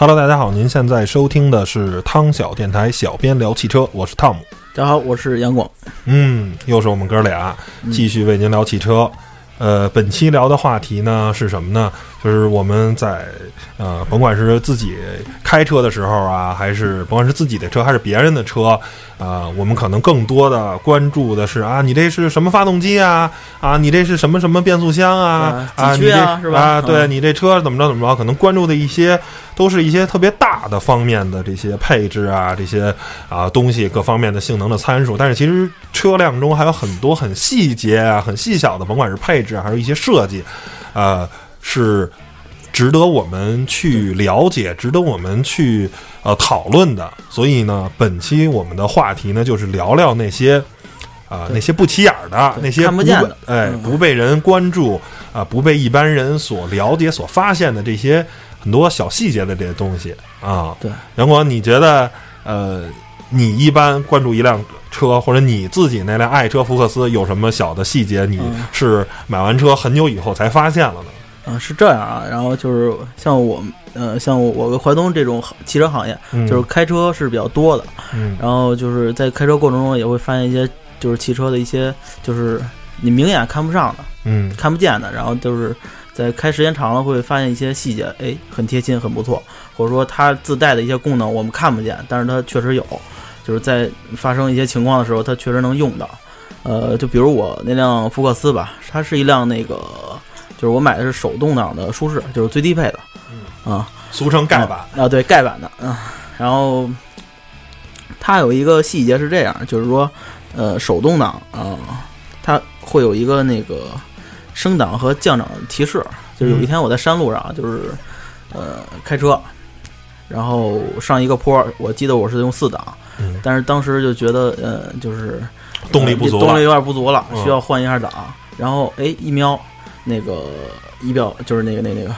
Hello，大家好，您现在收听的是汤小电台，小编聊汽车，我是汤姆。大家好，我是杨广。嗯，又是我们哥俩继续为您聊汽车。呃，本期聊的话题呢是什么呢？就是我们在呃，甭管是自己开车的时候啊，还是甭管是自己的车还是别人的车，啊，我们可能更多的关注的是啊，你这是什么发动机啊？啊，你这是什么什么变速箱啊？啊，你这是吧？啊，对你这车怎么着怎么着？可能关注的一些都是一些特别大的方面的这些配置啊，这些啊东西各方面的性能的参数。但是其实车辆中还有很多很细节啊、很细小的，甭管是配置还是一些设计，呃。是值得我们去了解、值得我们去呃讨论的。所以呢，本期我们的话题呢，就是聊聊那些啊那些不起眼的、那些不哎不被人关注啊、不被一般人所了解、所发现的这些很多小细节的这些东西啊。对，杨光，你觉得呃，你一般关注一辆车，或者你自己那辆爱车福克斯有什么小的细节？你是买完车很久以后才发现了呢？嗯，是这样啊，然后就是像我，呃，像我跟淮东这种汽车行业，就是开车是比较多的，嗯，然后就是在开车过程中也会发现一些，就是汽车的一些，就是你明眼看不上的，嗯，看不见的，然后就是在开时间长了会发现一些细节，哎，很贴心，很不错，或者说它自带的一些功能我们看不见，但是它确实有，就是在发生一些情况的时候，它确实能用到，呃，就比如我那辆福克斯吧，它是一辆那个。就是我买的是手动挡的舒适，就是最低配的，啊，俗称盖板。啊，对，盖板的，嗯，然后它有一个细节是这样，就是说，呃，手动挡啊，它会有一个那个升档和降档提示。就是有一天我在山路上，就是呃开车，然后上一个坡，我记得我是用四档，但是当时就觉得呃就是动力不足，动力有点不足了，需要换一下档，然后哎一瞄。那个仪表就是那个那那个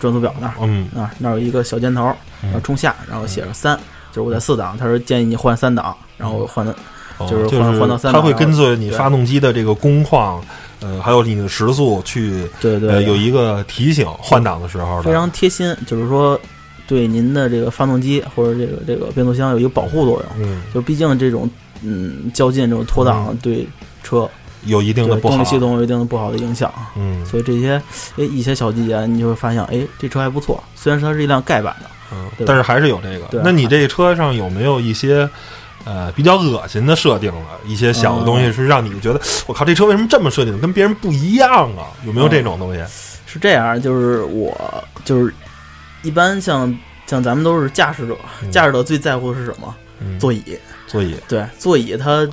转速表那儿，嗯啊，那儿有一个小箭头，然后冲下，然后写着三，就是我在四档，他说建议你换三档，然后换的，就是换换到三档。它会根据你发动机的这个工况，呃，还有你的时速去，对对，有一个提醒换挡的时候，非常贴心，就是说对您的这个发动机或者这个这个变速箱有一个保护作用，嗯，就毕竟这种嗯较劲这种脱档对车。有一定的动力系统有一定的不好的影响，嗯，所以这些哎一些小细节，你就会发现，哎，这车还不错。虽然说它是一辆盖板的，嗯，但是还是有这个。那你这车上有没有一些呃比较恶心的设定了？一些小的东西是让你觉得，我靠，这车为什么这么设定，跟别人不一样啊？有没有这种东西？是这样，就是我就是一般像像咱们都是驾驶者，驾驶者最在乎的是什么？座椅，座椅，对，座椅它。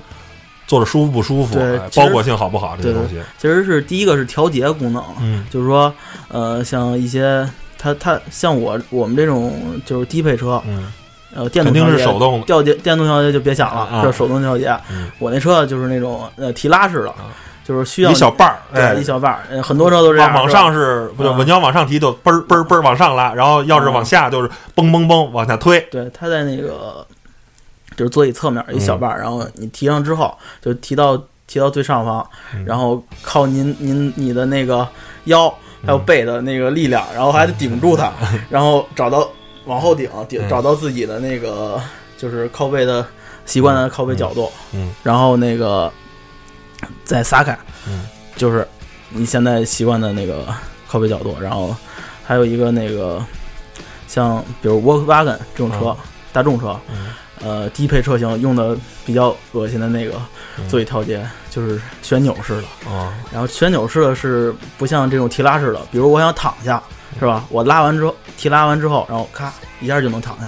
坐着舒服不舒服？对，包裹性好不好？这些东西其实是第一个是调节功能，嗯，就是说，呃，像一些它它像我我们这种就是低配车，嗯，呃，电动肯定是手动调节，电动调节就别想了，是手动调节。我那车就是那种呃提拉式的，就是需要一小半儿，对，一小半儿，很多车都是这样。往上是不稳交往上提就嘣儿嘣儿嘣儿往上拉，然后要是往下就是嘣嘣嘣往下推。对，它在那个就是座椅侧面一小半儿，然后你提上之后就提到。提到最上方，然后靠您您你的那个腰还有背的那个力量，然后还得顶住它，然后找到往后顶顶找到自己的那个就是靠背的习惯的靠背角度，嗯，然后那个再撒开，嗯，就是你现在习惯的那个靠背角度，然后还有一个那个像比如沃克瓦根这种车，大众车，呃，低配车型用的比较恶心的那个。座椅调节就是旋钮式的。啊，然后旋钮式的是不像这种提拉式的，比如我想躺下，是吧？我拉完之后，提拉完之后，然后咔一下就能躺下。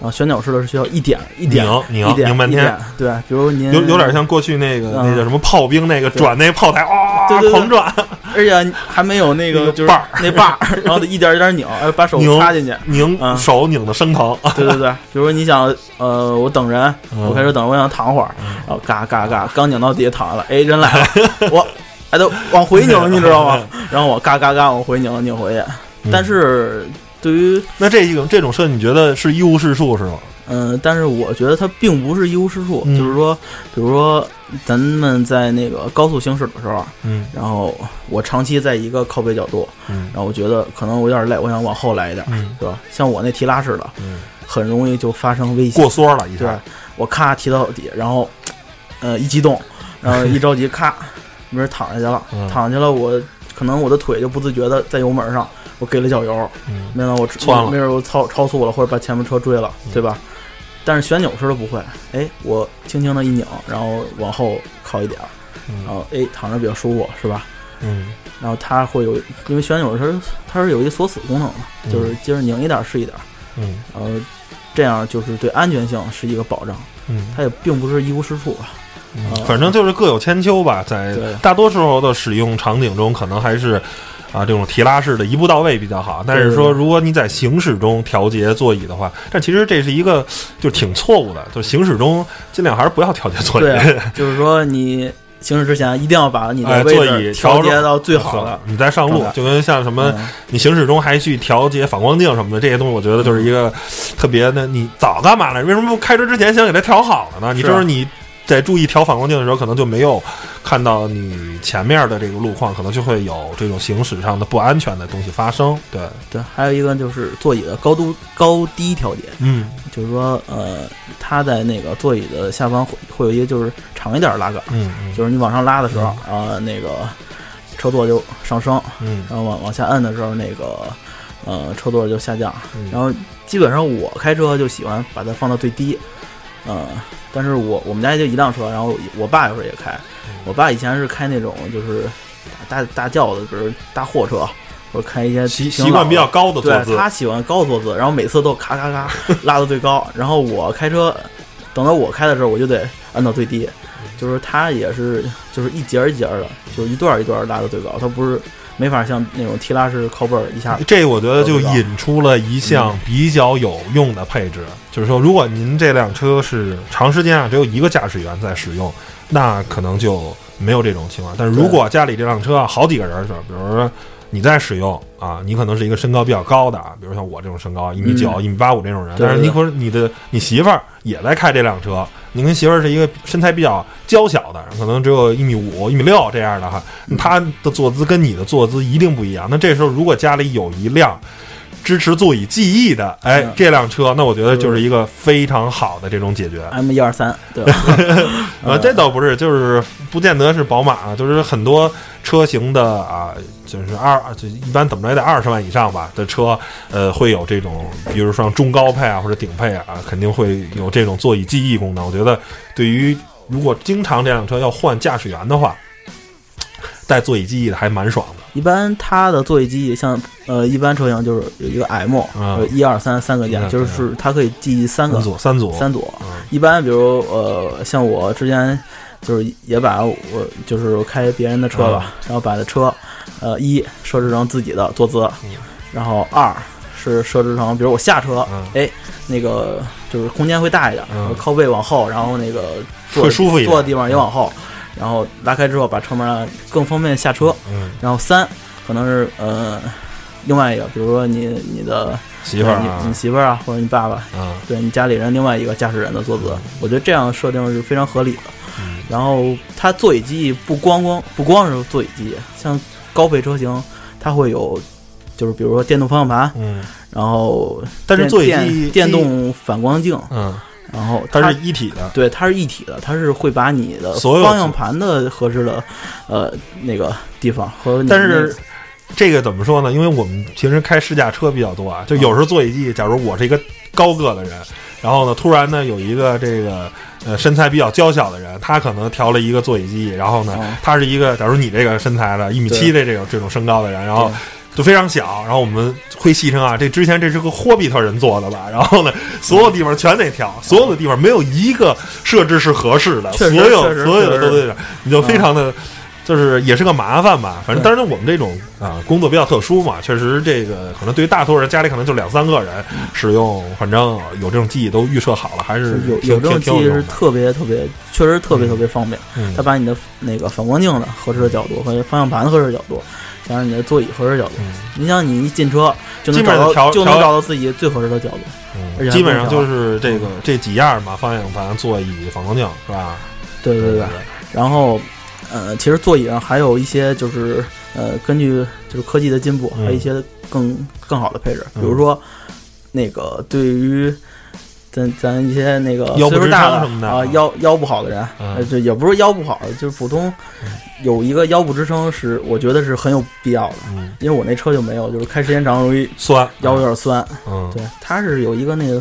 然后旋钮式的是需要一点一点拧拧拧半天，对，比如您有有点像过去那个那叫什么炮兵那个转那炮台啊，狂转，而且还没有那个就是那把儿，然后得一点一点拧，把手插进去，拧手拧的生疼。对对对，比如说你想呃，我等人，我开始等，我想躺会儿，然后嘎嘎嘎，刚拧到底下躺下了，哎，人来了，我还得往回拧，你知道吗？然后我嘎嘎嘎往回拧，拧回去，但是。对于那这一种这种车，你觉得是一无是处是吗？嗯，但是我觉得它并不是一无是处，嗯就是说，比如说咱们在那个高速行驶的时候，嗯然后我长期在一个靠背角度，嗯然后我觉得可能我有点累，我想往后来一点，嗯对吧？像我那提拉式的，嗯，很容易就发生危险过。缩了一对下，我咔提到底，然后呃一激动，然后一着急咔，没人躺下去了，嗯躺下去了，我可能我的腿就不自觉的在油门上，我给了脚油，嗯没想到我窜了没准我超超速了，或者把前面车追了，对吧？但是旋钮式的不会，哎，我轻轻的一拧，然后往后靠一点儿，然后哎躺着比较舒服，是吧？嗯。然后它会有，因为旋钮它是它是有一个锁死功能的，就是接着拧一点儿是一点儿，嗯。然后这样就是对安全性是一个保障，嗯。它也并不是一无是处啊。嗯，反正就是各有千秋吧，在大多时候的使用场景中，可能还是。啊，这种提拉式的一步到位比较好，但是说，如果你在行驶中调节座椅的话，但其实这是一个就挺错误的，就行驶中尽量还是不要调节座椅。对啊，就是说你行驶之前一定要把你哎的座椅调节到最好的。你再上路就跟像什么嗯你行驶中还去调节反光镜什么的这些东西，我觉得就是一个特别的。你早干嘛了？为什么不开车之前先给它调好了呢？你就是你在注意调反光镜的时候，可能就没有看到你前面的这个路况，可能就会有这种行驶上的不安全的东西发生。对，对，还有一个就是座椅的高度高低调节，嗯。就是说呃，它在那个座椅的下方会会有一个就是长一点的拉杆，嗯嗯。就是你往上拉的时候，啊，那个车座就上升，嗯。然后往往下摁的时候，那个呃车座就下降。嗯。然后基本上我开车就喜欢把它放到最低，嗯、但是我我们家就一辆车，然后我爸有时候也开，我爸以前是开那种就是大大大轿子，比如大货车，或者开一些习习惯比较高的坐姿对，他喜欢高坐姿，然后每次都咔咔咔 拉到最高，然后我开车，等到我开的时候，我就得按到最低，就是他也是就是一节儿一节儿的，就是一段儿一段儿拉到最高，他不是没法像那种提拉式靠背儿一下，这我觉得就引出了一项比较有用的配置，就是说，如果您这辆车是长时间啊只有一个驾驶员在使用，那可能就没有这种情况。但是如果家里这辆车啊好几个人儿，比如说你在使用啊，你可能是一个身高比较高的啊，比如像我这种身高一米九、嗯一米八五这种人，但是你可能你的你媳妇儿也在开这辆车，你跟媳妇儿是一个身材比较娇小的，可能只有一米五、一米六这样的哈，她的坐姿跟你的坐姿一定不一样。那这时候如果家里有一辆支持座椅记忆的，哎嗯，这辆车，那我觉得就是一个非常好的这种解决。M 一二三，对吧？啊，这倒不是，就是不见得是宝马啊，就是很多车型的啊，就是二就一般怎么着也得二十万以上吧的车，呃，会有这种，比如说中高配啊或者顶配啊，肯定会有这种座椅记忆功能。我觉得对于如果经常这辆车要换驾驶员的话，带座椅记忆的还蛮爽的。一般它的座椅记忆像呃一般车型就是有一个 M，一二三三个键，嗯就是它可以记忆三个三组三组三组。嗯。一般比如呃，像我之前就是也把我就是开别人的车吧，然后把的车呃一设置成自己的坐姿，嗯。然后二是设置成比如我下车，嗯。哎那个就是空间会大一点，嗯。靠背往后，然后那个坐舒服一点。坐的地方也往后，然后拉开之后把车门更方便下车。嗯，然后三可能是呃另外一个，比如说你你的媳妇儿啊。你你，媳妇儿啊，或者你爸爸，啊，对你家里人另外一个驾驶人的坐姿，我觉得这样设定是非常合理的。嗯。然后它座椅记忆不光光不光是座椅记忆，像高配车型它会有，就是比如说电动方向盘，嗯，然后但是座椅电记忆电，动反光镜，嗯，然后它是一体的，对，它是一体的，它是会把你的所有方向盘的合适的呃那个地方和你但是这个怎么说呢？因为我们平时开试驾车比较多啊，就有时候座椅记忆，假如我是一个高个的人，然后呢，突然呢有一个这个呃身材比较娇小的人，他可能调了一个座椅记忆，然后呢哦，他是一个假如你这个身材的一米七的这种这种身高的人，然后对就非常小，然后我们会戏称啊，这之前这是个霍比特人做的吧？然后呢，所有地方全得调，所有的地方没有一个设置是合适的，所有所有的都得，你就非常的。就是也是个麻烦吧，反正对当然我们这种啊工作比较特殊嘛，确实这个可能对于大多数人家里可能就两三个人使用，反正有这种记忆都预设好了，还是是有有这种记忆是特别特别，确实特别特别方便。嗯它把你的那个反光镜的合适的角度和方向盘的合适的角度，加上你的座椅合适角度。嗯你想，你一进车就能基本上调找到就能找到自己最合适的角度。基本上就是这个这几样嘛，方向盘、座椅、反光镜是吧？对对对。然后，呃，其实座椅上还有一些就是呃，根据就是科技的进步，嗯还有一些更更好的配置，嗯比如说那个对于。咱咱一些那个岁数大撑什么的啊，腰腰不好的人，嗯呃，这也不是腰不好，就是普通有一个腰部支撑是我觉得是很有必要的，嗯，因为我那车就没有，就是开时间长容易酸腰有点酸。嗯对，它是有一个那个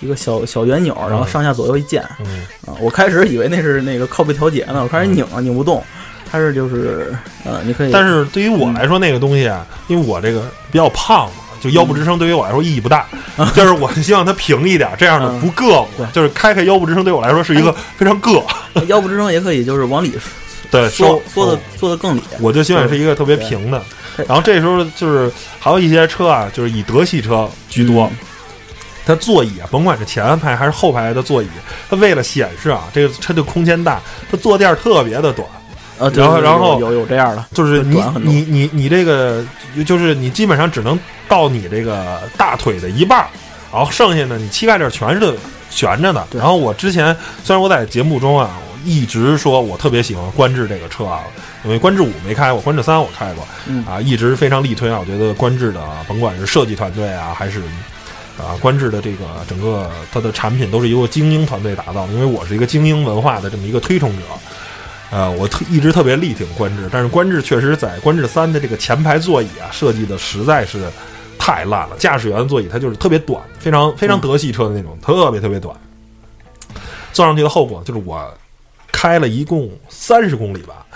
一个小小圆钮，然后嗯上下左右一键嗯啊。我开始以为那是那个靠背调节呢，我开始拧啊拧不动，它是就是呃，你可以，但是对于我来说，那个东西啊，因为我这个比较胖嘛，就腰部支撑对于我来说意义不大，就是我希望它平一点，这样的嗯不硌。就是开开腰部支撑对我来说是一个非常硌。腰部支撑也可以就是往里 对，缩缩的哦缩的更里。我就希望是一个特别平的。然后这时候就是还有一些车啊，就是以德系车居多。嗯它座椅啊，甭管是前排还是后排的座椅，它为了显示啊，这个车的空间大，它坐垫儿特别的短。然后然后有有有这样的，就是你你你你这个，就是你基本上只能到你这个大腿的一半儿，然后剩下呢，你膝盖这儿全是悬着的。然后我之前虽然我在节目中啊，我一直说我特别喜欢观致这个车啊，因为观致五没开过，观致三我开过，嗯啊，一直非常力推啊。我觉得观致的啊甭管是设计团队啊，还是啊观致的这个整个它的产品都是由精英团队打造的，因为我是一个精英文化的这么一个推崇者。呃，我特一直特别力挺观致，但是观致确实在观致三的这个前排座椅啊设计的实在是太烂了。驾驶员的座椅它就是特别短，非常非常德系车的那种，特别特别短。坐上去的后果就是我开了一共三十公里吧，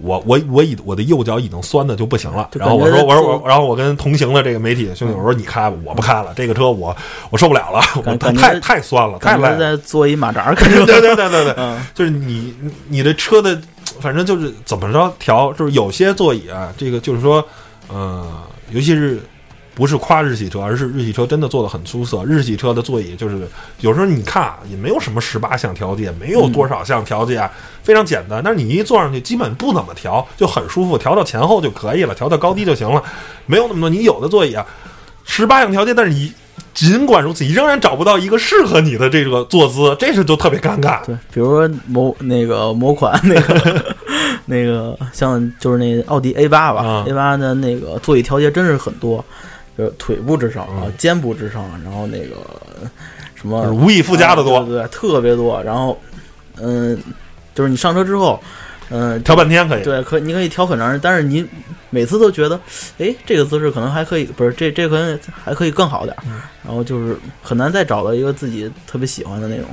我我我已我的右脚已经酸的就不行了。然后我说我说我，然后我跟同行的这个媒体兄弟我说你开吧，我不开了，这个车我我受不了了，我太太酸了，太累了。在坐一马扎对对对对对，嗯就是你你的车的，反正就是怎么着调，就是有些座椅啊，这个就是说，呃，尤其是不是夸日系车，而是日系车真的做的很出色。日系车的座椅就是有时候你看啊，也没有什么十八项调节，没有多少项调节啊，非常简单。但是你一坐上去，基本不怎么调，就很舒服，调到前后就可以了，调到高低就行了，没有那么多。你有的座椅啊，十八项调节，但是你。尽管如此，你仍然找不到一个适合你的这个坐姿，这是就特别尴尬。对，比如说某那个某款那个 那个像就是那奥迪 A 八吧、啊 a 八的那个座椅调节真是很多，就是腿部之上啊嗯、肩部之上，然后那个什么无以复加的多对对，特别多。然后嗯，就是你上车之后，嗯，调半天可以。对，可你可以调很长时间，但是你每次都觉得，哎，这个姿势可能还可以，不是这这可能还可以更好点儿，嗯然后就是很难再找到一个自己特别喜欢的那种，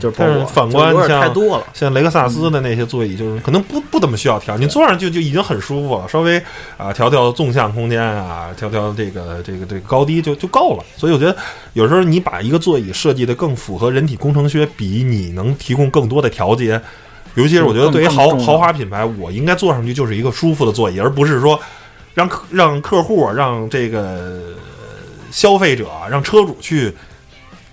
就是包括反观像太多了，像雷克萨斯的那些座椅，就是可能不不怎么需要调，你坐上去就已经很舒服了，稍微啊调调纵向空间啊，调调这个这个这个高低就就够了。所以我觉得有时候你把一个座椅设计的更符合人体工程学，比你能提供更多的调节。尤其是我觉得对于豪豪华品牌，我应该坐上去就是一个舒服的座椅，而不是说让客让客户让这个呃消费者让车主去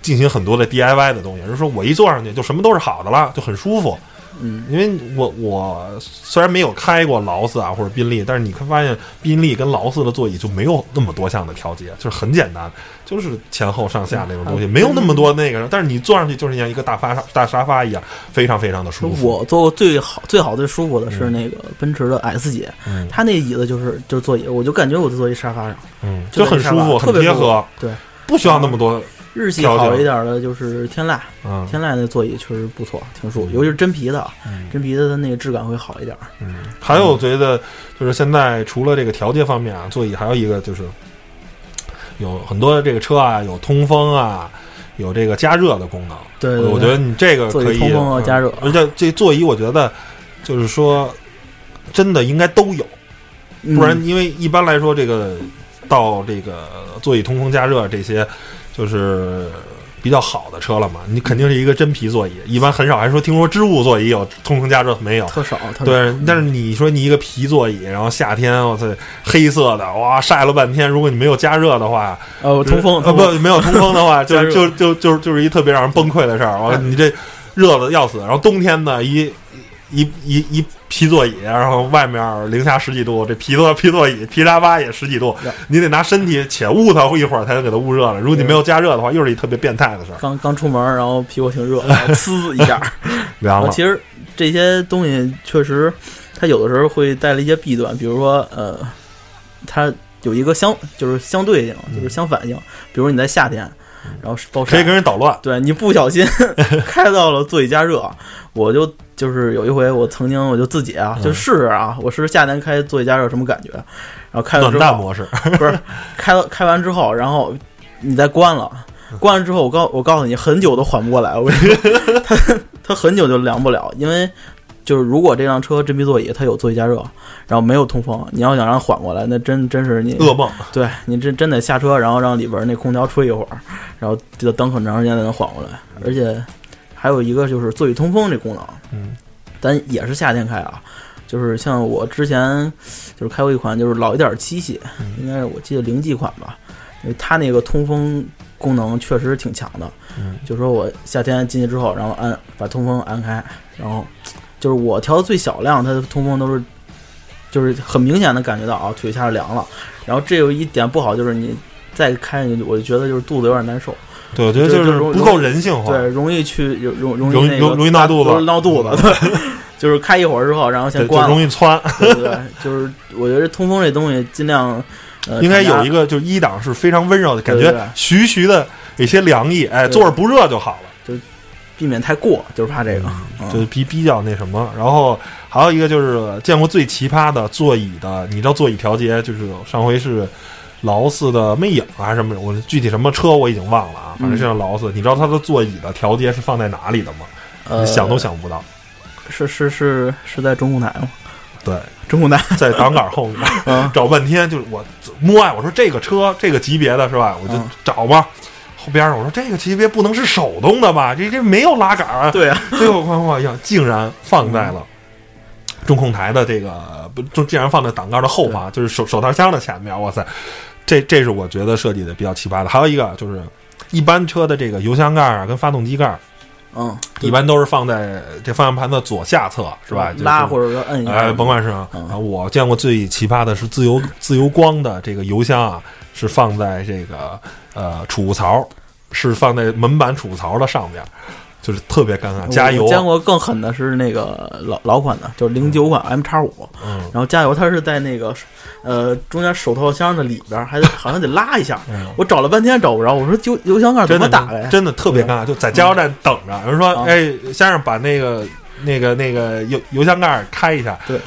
进行很多的 DIY 的东西，而是说我一坐上去就什么都是好的了，就很舒服。嗯，因为我我虽然没有开过劳斯啊或者宾利，但是你会发现宾利跟劳斯的座椅就没有那么多项的调节，就是很简单，就是前后上下那种东西，嗯没有那么多那个。但是你坐上去就是像一个大发大沙发一样，非常非常的舒服。我坐过最好最好最舒服的是那个奔驰的 S 级，嗯它那椅子就是就是座椅，我就感觉我就坐一沙发上，嗯，就就很舒服，特别舒服很贴合，对，不需要那么多。日系好一点的就是天籁，嗯。天籁那座椅确实不错，挺舒服，尤其是真皮的，嗯。真皮的它那个质感会好一点。嗯，还有我觉得就是现在除了这个调节方面啊，座椅还有一个就是有很多这个车啊，有通风啊，有这个加热的功能。对对对。我觉得你这个可以通风和加热。嗯。而且这座椅我觉得就是说真的应该都有，嗯。不然因为一般来说这个到这个座椅通风加热这些就是。比较好的车了嘛，你肯定是一个真皮座椅，一般很少还说听说织物座椅有通风加热没有，特少，对，但是你说你一个皮座椅，然后夏天我操黑色的，哇晒了半天，如果你没有加热的话，呃通风呃不没有通风的话，就就就就就就是一特别让人崩溃的事儿。完了，你这热的要死，然后冬天呢一一一一皮座椅，然后外面零下十几度，这皮座皮座椅皮沙发也十几度，你得拿身体且捂它一会儿才能给它捂热了。如果你没有加热的话，又是一特别变态的事儿。刚刚出门，然后屁股挺热，然后呲一下 凉了。其实这些东西确实，它有的时候会带来一些弊端，比如说呃，它有一个相就是相对性，就是相反性。比如你在夏天。然后暴晒可以跟人捣乱，对你不小心 开到了座椅加热，我就就是有一回我曾经我就自己啊就试试啊，我试试夏天开座椅加热什么感觉，然后开了之后模式不是开了开完之后，然后你再关了，关了之后我告我告诉你很久都缓不过来，我跟你说它它很久就凉不了，因为。就是如果这辆车真皮座椅它有座椅加热，然后没有通风，你要想让它缓过来，那真真是你噩梦。对你真真得下车，然后让里边那空调吹一会儿，然后就等很长时间才能缓过来。而且还有一个就是座椅通风这功能，嗯，咱也是夏天开啊。就是像我之前就是开过一款就是老一点七系，应该是我记得零几款吧，因为它那个通风功能确实挺强的。嗯，就说我夏天进去之后，然后按把通风按开，然后。就是我调的最小量，它的通风都是，就是很明显的感觉到啊，腿下凉了。然后这有一点不好，就是你再开，我就觉得就是肚子有点难受。对，我觉得就是不够人性化。对，容易去容容容易容易闹肚子，闹肚子。对，就是开一会儿之后，然后先关，容易窜。对对，就是我觉得通风这东西尽量应该有一个，就是一档是非常温柔的感觉，徐徐的有些凉意，哎，坐着不热就好了。避免太过，就是怕这个，就是比比较那什么。然后还有一个就是见过最奇葩的座椅的，你知道座椅调节，就是上回是劳斯的魅影还是什么？我具体什么车我已经忘了啊，反正是劳斯。你知道它的座椅的调节是放在哪里的吗？想都想不到。是是是是在中控台吗？对，中控台 在挡杆后面，找半天就是我摸啊，我说这个车这个级别的是吧？我就找嘛。后边上，我说这个级别不能是手动的吧？这这没有拉杆啊。对啊，最后哐哐一样，竟然放在了中控台的这个不，就竟然放在挡杆的后方，就是手手套箱的前面。哇塞，这这是我觉得设计的比较奇葩的。还有一个就是一般车的这个油箱盖啊，跟发动机盖，嗯，一般都是放在这方向盘的左下侧，是吧？拉或者说摁一下。哎，甭管是啊，我见过最奇葩的是自由自由光的这个油箱啊。是放在这个呃储物槽，是放在门板储物槽的上边，就是特别尴尬。加油！我见过更狠的是那个老老款的，就是零九款 M 叉五。嗯。然后加油，它是在那个呃中间手套箱的里边，还好像得拉一下。我找了半天找不着，我说油油箱盖怎么打开？真的特别尴尬，就在加油站等着。有人说：“哎，先生，把那个那个那个油油箱盖开一下。”对。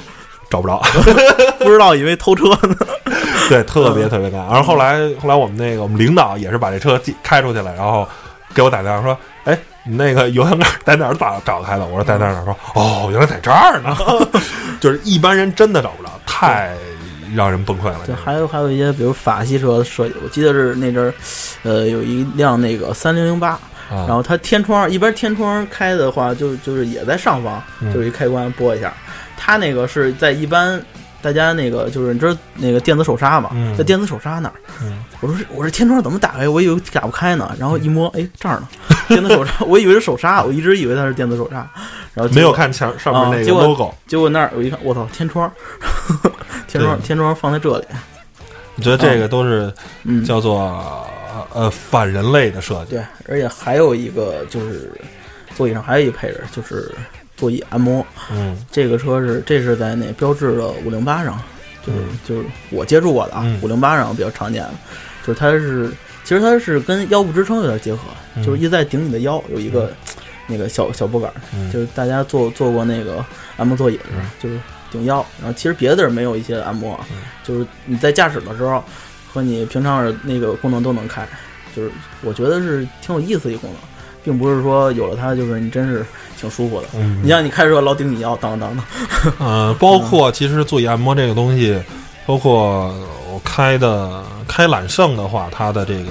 找不着，不知道以为偷车呢。对，特别特别尴尬。然后后来后来我们那个我们领导也是把这车开出去了，然后给我打电话说：“哎，你那个油箱盖在哪儿找找开的？”我说：“在哪儿哪儿。”说：“哦，原来在这儿呢。”就是一般人真的找不着，太让人崩溃了。对，还有还有一些，比如法系车的设计，我记得是那阵儿，呃，有一辆那个三零零八，然后它天窗一般天窗开的话，就就是也在上方，就是一开关拨一下。它那个是在一般大家那个就是你知道那个电子手刹嘛，在电子手刹那儿。我说我说天窗怎么打开？我以为打不开呢。然后一摸，哎，这儿呢，电子手刹。我以为是手刹，我一直以为它是电子手刹。然后没有看墙上面那个 logo。结果那儿我一看，我操，天窗，天窗，天窗放在这里。你觉得这个都是叫做呃反人类的设计？对，而且还有一个就是座椅上还有一配置就是。座椅按摩，嗯，这个车是这是在那标志的五零八上，就是就是我接触过的啊，五零八上比较常见的，就是它是其实它是跟腰部支撑有点结合，就是一在顶你的腰有一个那个小小拨杆，就是大家坐坐过那个按摩座椅的时候，就是顶腰，然后其实别的地儿没有一些按摩，就是你在驾驶的时候和你平常那个功能都能开，就是我觉得是挺有意思一功能。并不是说有了它就是你真是挺舒服的。嗯，你像你开车老顶你腰，当当当。嗯，包括其实座椅按摩这个东西，包括我开的开揽胜的话，它的这个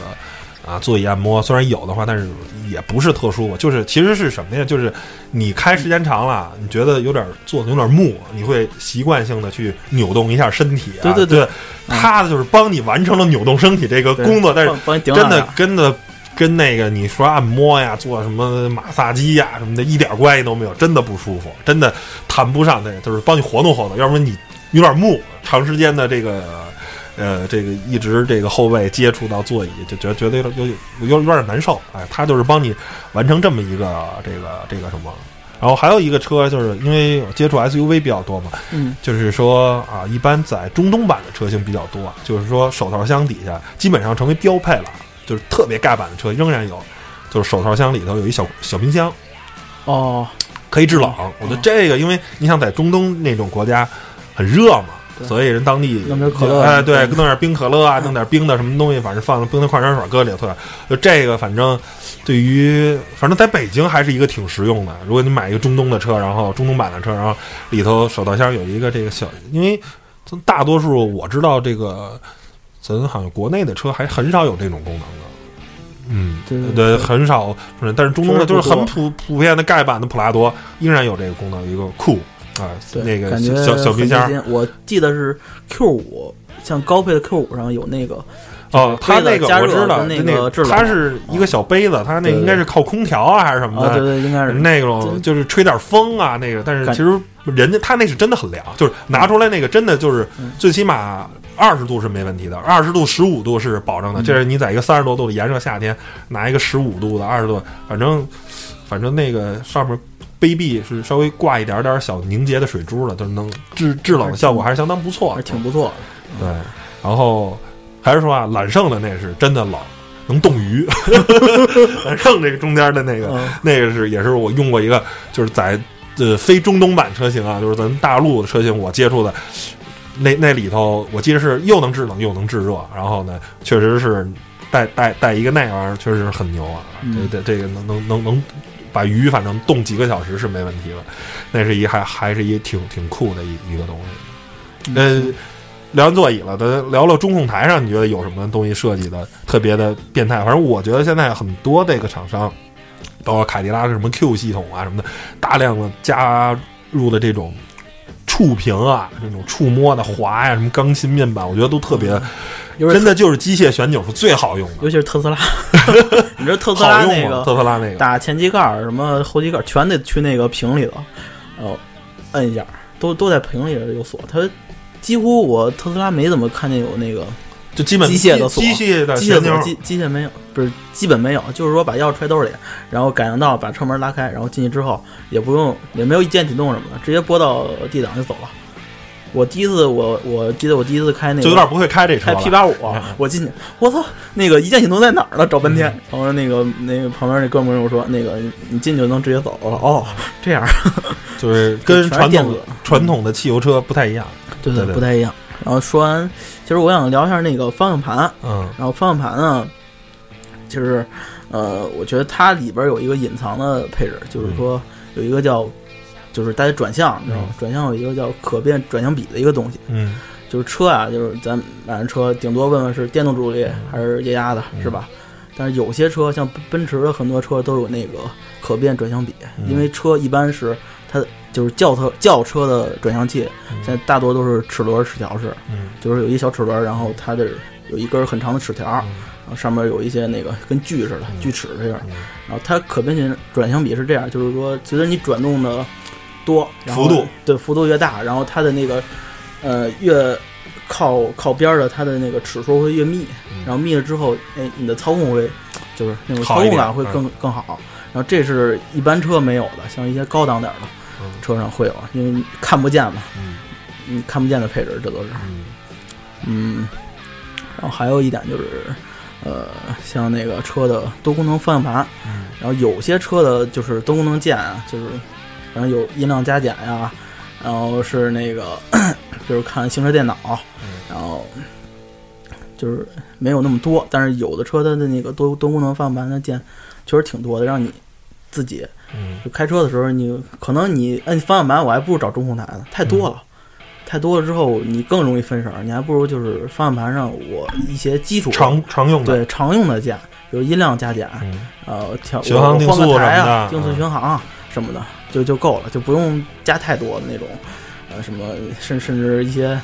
啊座椅按摩虽然有的话，但是也不是特舒服。就是其实是什么呀？就是你开时间长了，你觉得有点坐的有点木，你会习惯性的去扭动一下身体。对对对，它的就是帮你完成了扭动身体这个工作，但是真的真的。跟那个你说按摩呀、做什么马萨基呀什么的，一点关系都没有，真的不舒服，真的谈不上那个，就是帮你活动活动，要不然你有点木，长时间的这个。呃，这个一直这个后背接触到座椅，就觉得觉得有点有有有点难受。哎，他就是帮你完成这么一个这个这个什么。然后还有一个车，就是因为接触 SUV 比较多嘛，嗯，就是说啊，一般在中东版的车型比较多，就是说手套箱底下基本上成为标配了，就是特别盖板的车仍然有，就是手套箱里头有一小小冰箱，哦，可以制冷。我觉得这个，因为你想在中东那种国家很热嘛。所以人当地弄点可乐，哎，对，弄点冰可乐啊，弄点冰的什么东西，反正放了冰的矿泉水搁里头。就这个，反正对于反正在北京还是一个挺实用的。如果你买一个中东的车，然后中东版的车，然后里头手套箱有一个这个小，因为咱大多数我知道这个，咱好像国内的车还很少有这种功能的。嗯，对对，很少。但是中东的就是很普普遍的盖板的普拉多，依然有这个功能，一个酷。啊，那个小小皮箱，我记得是 Q 五，像高配的 Q 五上有那个哦，它那个我知道，那个它是一个小杯子，它那应该是靠空调啊还是什么的，对对，应该是那种就是吹点风啊那个，但是其实人家他那是真的很凉，就是拿出来那个真的就是最起码二十度是没问题的，二十度十五度是保证的，这是你在一个三十多度的炎热夏天拿一个十五度的二十度，反正反正那个上面。杯壁是稍微挂一点点小凝结的水珠的，就能制制冷的效果还是相当不错，还挺不错。对，然后还是说啊，揽胜的那是真的冷，能冻鱼。揽胜这个中间的那个，那个是也是我用过一个，就是在呃非中东版车型啊，就是咱大陆的车型我接触的，那那里头我记得是又能制冷又能制热，然后呢，确实是带带带一个那玩意儿，确实是很牛啊。这这这个能能能能。把鱼反正冻几个小时是没问题的，那是一还还是一挺挺酷的一一个东西。呃，聊完座椅了，咱聊聊中控台上，你觉得有什么东西设计的特别的变态？反正我觉得现在很多这个厂商，包括凯迪拉克什么 Q 系统啊什么的，大量的加入的这种触屏啊，这种触摸的滑呀，什么钢琴面板，我觉得都特别。真的就是机械旋钮是最好用的，尤其是特斯拉。你知道特斯拉那个特斯拉那个打前机盖儿、什么后机盖儿，全得去那个屏里头，然后摁一下，都都在屏里有锁。它几乎我特斯拉没怎么看见有那个，就基本机械的锁，机械的机械锁，机机械没有，不是基本没有。就是说把钥匙揣兜里，然后感应到把车门拉开，然后进去之后也不用，也没有一键启动什么的，直接拨到 D 档就走了。我第一次，我我记得我第一次开那个，就有点不会开这车。开 P 八五，我进去，我操，那个一键启动在哪儿呢？找半天。然后那个那个旁边那哥们跟我说，那个你进去就能直接走了。哦，这样，就是跟传统传统的汽油车不太一样。对对，不太一样。然后说完，其实我想聊一下那个方向盘。嗯。然后方向盘呢，就是呃，我觉得它里边有一个隐藏的配置，就是说有一个叫。就是带转向，你知道吗？转向有一个叫可变转向比的一个东西。嗯，就是车啊，就是咱买完车，顶多问问是电动助力还是液压的，是吧？但是有些车，像奔驰的很多车都有那个可变转向比，因为车一般是它就是轿车轿车的转向器，现在大多都是齿轮齿条式，就是有一小齿轮，然后它的有一根很长的齿条，然后上面有一些那个跟锯似的锯齿这样，然后它可变性转向比是这样，就是说随着你转动的。多幅度对幅度越大，然后它的那个呃越靠靠边的，它的那个齿数会越密，然后密了之后，哎，你的操控会就是那种操控感会更更好。然后这是一般车没有的，像一些高档点的车上会有，因为看不见嘛，嗯，看不见的配置，这都是，嗯，然后还有一点就是，呃，像那个车的多功能方向盘，然后有些车的就是多功能键啊，就是。反正有音量加减呀，然后是那个 就是看行车电脑，然后就是没有那么多，但是有的车它的那个多多功能方向盘的键确实挺多的，让你自己就开车的时候，你可能你摁方向盘，我还不如找中控台呢，太多了，太多了之后你更容易分神，你还不如就是方向盘上我一些基础常常用的。对常用的键，比如音量加减，呃调巡航定速啊，定速巡航什么的。就就够了，就不用加太多的那种，呃什么甚甚至一些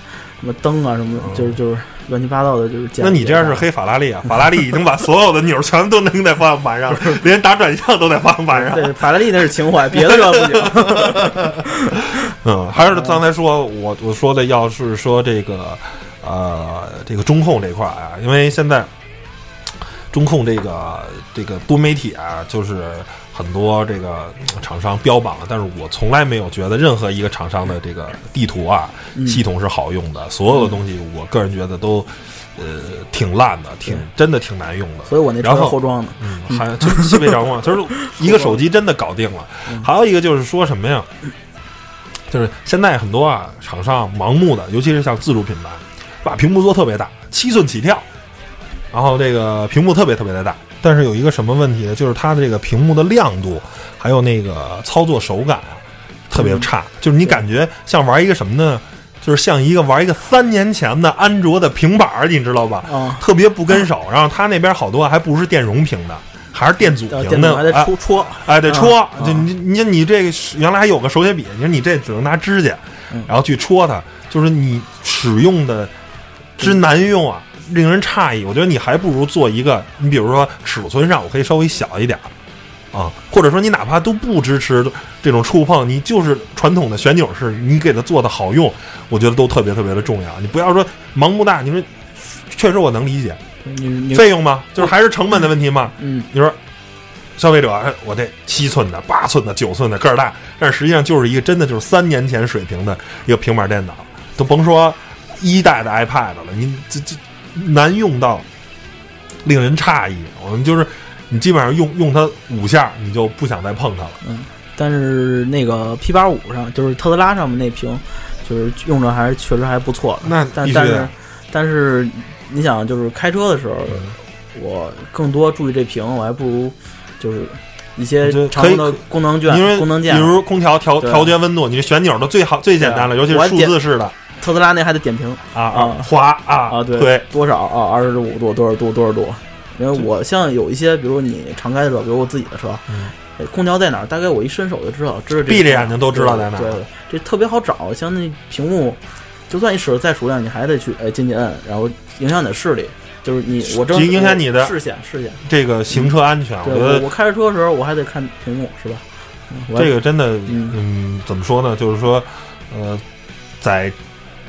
什么灯啊什么，就是就是乱七八糟的，就是那你这样是黑法拉利啊？法拉利已经把所有的钮全都拧在方向盘上，连打转向都在方向盘上。对，法拉利那是情怀，别的这不行。嗯，还是刚才说我我说的，要是说这个呃这个中控这块啊，因为现在中控这个这个多媒体啊，就是很多这个厂商标榜，但是我从来没有觉得任何一个厂商的这个地图啊系统是好用的，所有的东西我个人觉得都呃挺烂的，挺真的挺难用的。所以我那车然后后装的，嗯，还 就西北着嘛，就是一个手机真的搞定了。还有一个就是说什么呀？就是现在很多啊厂商盲目的，尤其是像自主品牌，把屏幕做特别大，七寸起跳，然后这个屏幕特别特别的大。但是有一个什么问题呢？就是它的这个屏幕的亮度，还有那个操作手感啊，特别差。就是你感觉像玩一个什么呢？就是像一个玩一个三年前的安卓的平板儿，你知道吧？啊，特别不跟手。然后它那边好多还不是电容屏的，还是电阻呃屏的，还得哎戳戳，哎，得戳，啊就你你你这个原来还有个手写笔，你说你这只能拿指甲，嗯然后去戳它，就是你使用的之难用啊，令人诧异。我觉得你还不如做一个，你比如说尺寸上我可以稍微小一点儿啊，或者说你哪怕都不支持这种触碰，你就是传统的旋钮式，你给它做的好用，我觉得都特别特别的重要。你不要说盲目大，你说确实我能理解，费用吗？就是还是成本的问题嘛。嗯，你说消费者，哎我这七寸的、八寸的、九寸的个儿大，但实际上就是一个真的就是三年前水平的一个平板电脑，都甭说一代的 iPad 了，您这这难用到令人诧异。我们就是你基本上用用它五下，你就不想再碰它了。嗯但是那个 P 八五上，就是特斯拉上面那屏，就是用着还是确实还不错的。那但但是但是你想，就是开车的时候，我更多注意这屏，我还不如就是一些就常用的功能因为键、功能键比。如空调调调节温度，你这旋钮的最好最简单了，尤其是数字式的特斯拉那还得点评啊啊滑啊啊，对，推多少啊，二十五度、多少度、多少度。因为我像有一些，比如你常开的车，比如我自己的车，嗯哎空调在哪儿，大概我一伸手就知道，知道闭着眼睛都知道在哪儿对，对这特别好找。像那屏幕，就算你使的再熟练，你还得去哎进去摁，然后影响你的视力。就是你我正影响你的视线，视线。这个行车安全，我觉得我我开着车的时候，我还得看屏幕，是吧？嗯这个真的，嗯嗯，怎么说呢？就是说，呃，在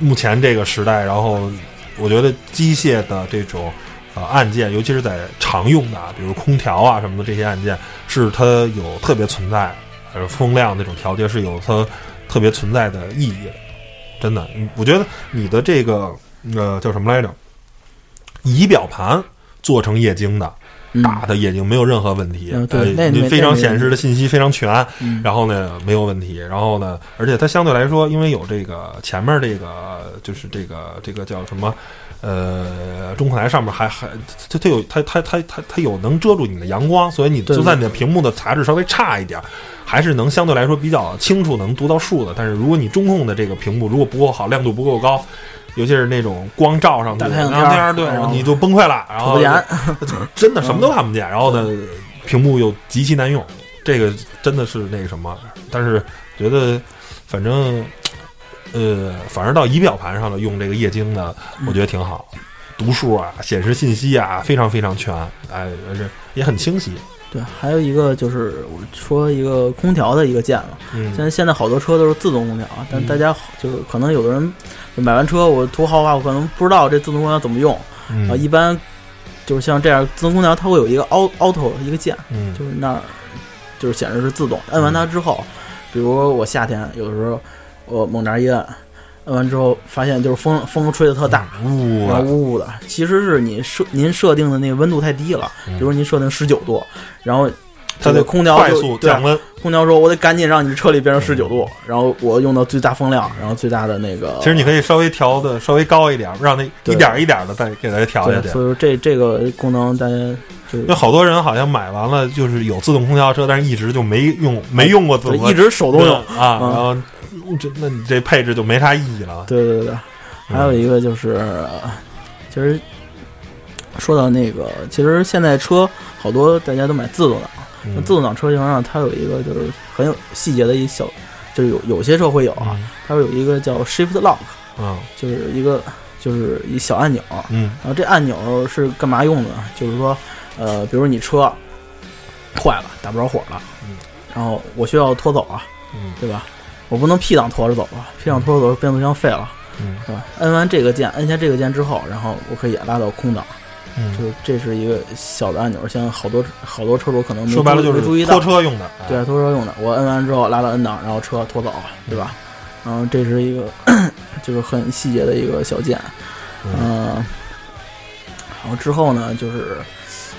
目前这个时代，然后我觉得机械的这种呃按键，尤其是在常用的，啊，比如空调啊什么的这些按键，是它有特别存在，呃，风量那种调节是有它特别存在的意义的。真的，我觉得你的这个呃叫什么来着？仪表盘做成液晶的，大的眼睛没有任何问题，嗯对呃那没非常显示的信息非常全，嗯然后呢没有问题，然后呢，而且它相对来说，因为有这个前面这个就是这个这个叫什么？呃，中控台上面还还它它有它它它它它有能遮住你的阳光，所以你就算你的屏幕的材质稍微差一点，还是能相对来说比较清楚能读到数的。但是如果你中控的这个屏幕如果不够好，亮度不够高，尤其是那种光照上去，大太阳天儿对，然后你就崩溃了，然后 真的什么都看不见，然后呢，屏幕又极其难用，这个真的是那个什么。但是觉得，反正，呃，反正到仪表盘上了用这个液晶的，我觉得挺好，读数啊、显示信息啊，非常非常全，哎，而且也很清晰。对，还有一个就是我说一个空调的一个键了，嗯现在现在好多车都是自动空调，但嗯大家就是可能有的人买完车，我图豪华，我可能不知道这自动空调怎么用嗯啊。一般就是像这样自动空调，它会有一个 auto auto 一个键，嗯就是那儿就是显示是自动，摁完它之后，比如我夏天有的时候我猛点一摁，摁完之后发现就是风风吹的特大，呜呜呜的，其实是你设您设定的那个温度太低了，嗯。比如您设定十九度，然后它的空调快速降温。空调说我得赶紧让你的车里变成十九度，然后我用到最大风量，然后最大的那个，其实你可以稍微调的稍微高一点，让那一点一点的再给它调下，去。所以说这这个功能大家就是因为好多人好像买完了就是有自动空调车，但是一直就没用没用过自动一直手动用，啊，嗯然后这那你这配置就没啥意义了。对对对，还有一个就是，呃其实说到那个，其实现在车好多大家都买自动挡，那嗯自动挡车型上它有一个就是很有细节的一小就是有有些车会有啊，嗯。它会有一个叫 Shift Lock，嗯。就是一个就是一小按钮，嗯。然后这按钮是干嘛用的呢？就是说，呃，比如你车坏了，打不着火了，嗯。然后我需要拖走啊，嗯。对吧？我不能 P 档拖着走啊，P 档拖着走变速箱废了，嗯。是吧？摁完这个键，摁下这个键之后，然后我可以拉到空档，就嗯，是这是一个小的按钮，像好多好多车主可能没说白了就是注意到拖，车用的，哎对，拖车用的。我摁完之后拉到 N 档，然后车拖走，对吧？然后这是一个 就是很细节的一个小键，嗯嗯，然后之后呢，就是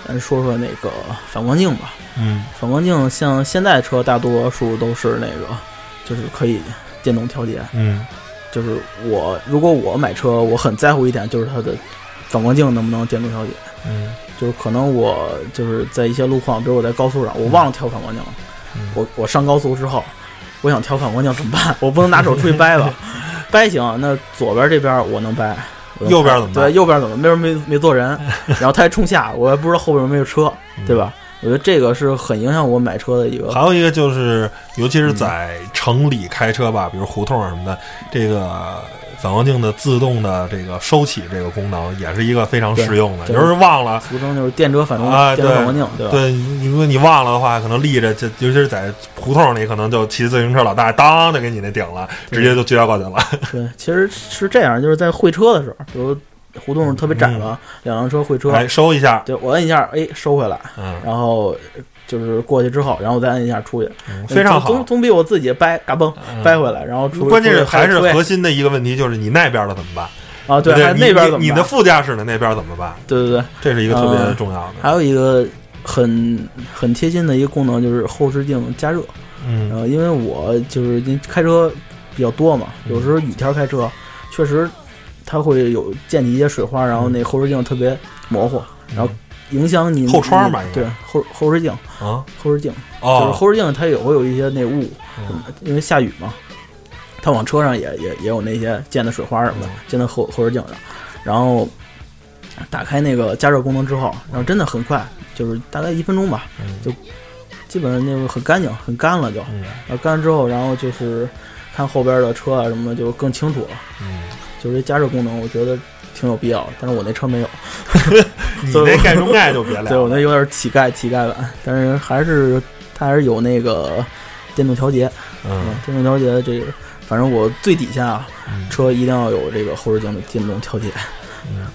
咱说说那个反光镜吧。嗯反光镜像现在车大多数都是那个，就是可以电动调节。嗯就是我如果我买车，我很在乎一点，就是它的反光镜能不能电动调节。嗯就是可能我就是在一些路况，比如我在高速上，我忘了调反光镜了。嗯我我上高速之后，我想调反光镜怎么办？我不能拿手出去掰吧？掰行，那左边这边我能掰，能右边怎么办对，右边怎么？那边没没坐人，然后他还冲下，我也不知道后边有没有车，嗯对吧？我觉得这个是很影响我买车的一个。还有一个就是，尤其是在城里开车吧，比如胡同啊什么的，这个反光镜的自动的这个收起这个功能，也是一个非常实用的。对有时候忘了，俗称就是电折反光、啊对电遮反光镜，对吧？对，如果你忘了的话，可能立着，就尤其是在胡同里，可能就骑自行车老大当就给你那顶了，直接就撅过去了。对，其实是这样，就是在会车的时候，比如胡同特别窄了，两辆车会车，嗯哎，收一下，对我摁一下，哎，收回来，嗯，然后就是过去之后，然后我再摁一下出去，嗯非常好。总总比我自己掰嘎嘣嗯掰回来，然后出。关键是还是核心的一个问题，就是你那边的怎么办？啊，对，还那边怎么办你你的副驾驶的那边怎么办？对对对，这是一个特别嗯重要的。还有一个很很贴心的一个功能就是后视镜加热。嗯呃，因为我就是因开车比较多嘛，有时候雨天开车，确实它会有溅起一些水花，然后那后视镜特别模糊，然后影响你嗯后窗吧对后后视镜啊？后视镜就是哦，后视镜它也会有一些那雾，嗯因为下雨嘛，它往车上也也也有那些溅的水花什么的嗯，溅到后后视镜上，然后打开那个加热功能之后，然后真的很快，就是大概一分钟吧，嗯。就基本上那个很干净，很干了就，嗯。然后干了之后，然后就是看后边的车啊什么的就更清楚了，嗯，就是这加热功能我觉得挺有必要的，但是我那车没有，你那盖中盖就别聊了。对我那有点乞丐乞丐版，但是还是它还是有那个电动调节，嗯电动调节这个，反正我最底下啊，嗯车一定要有这个后视镜的电动调节。嗯，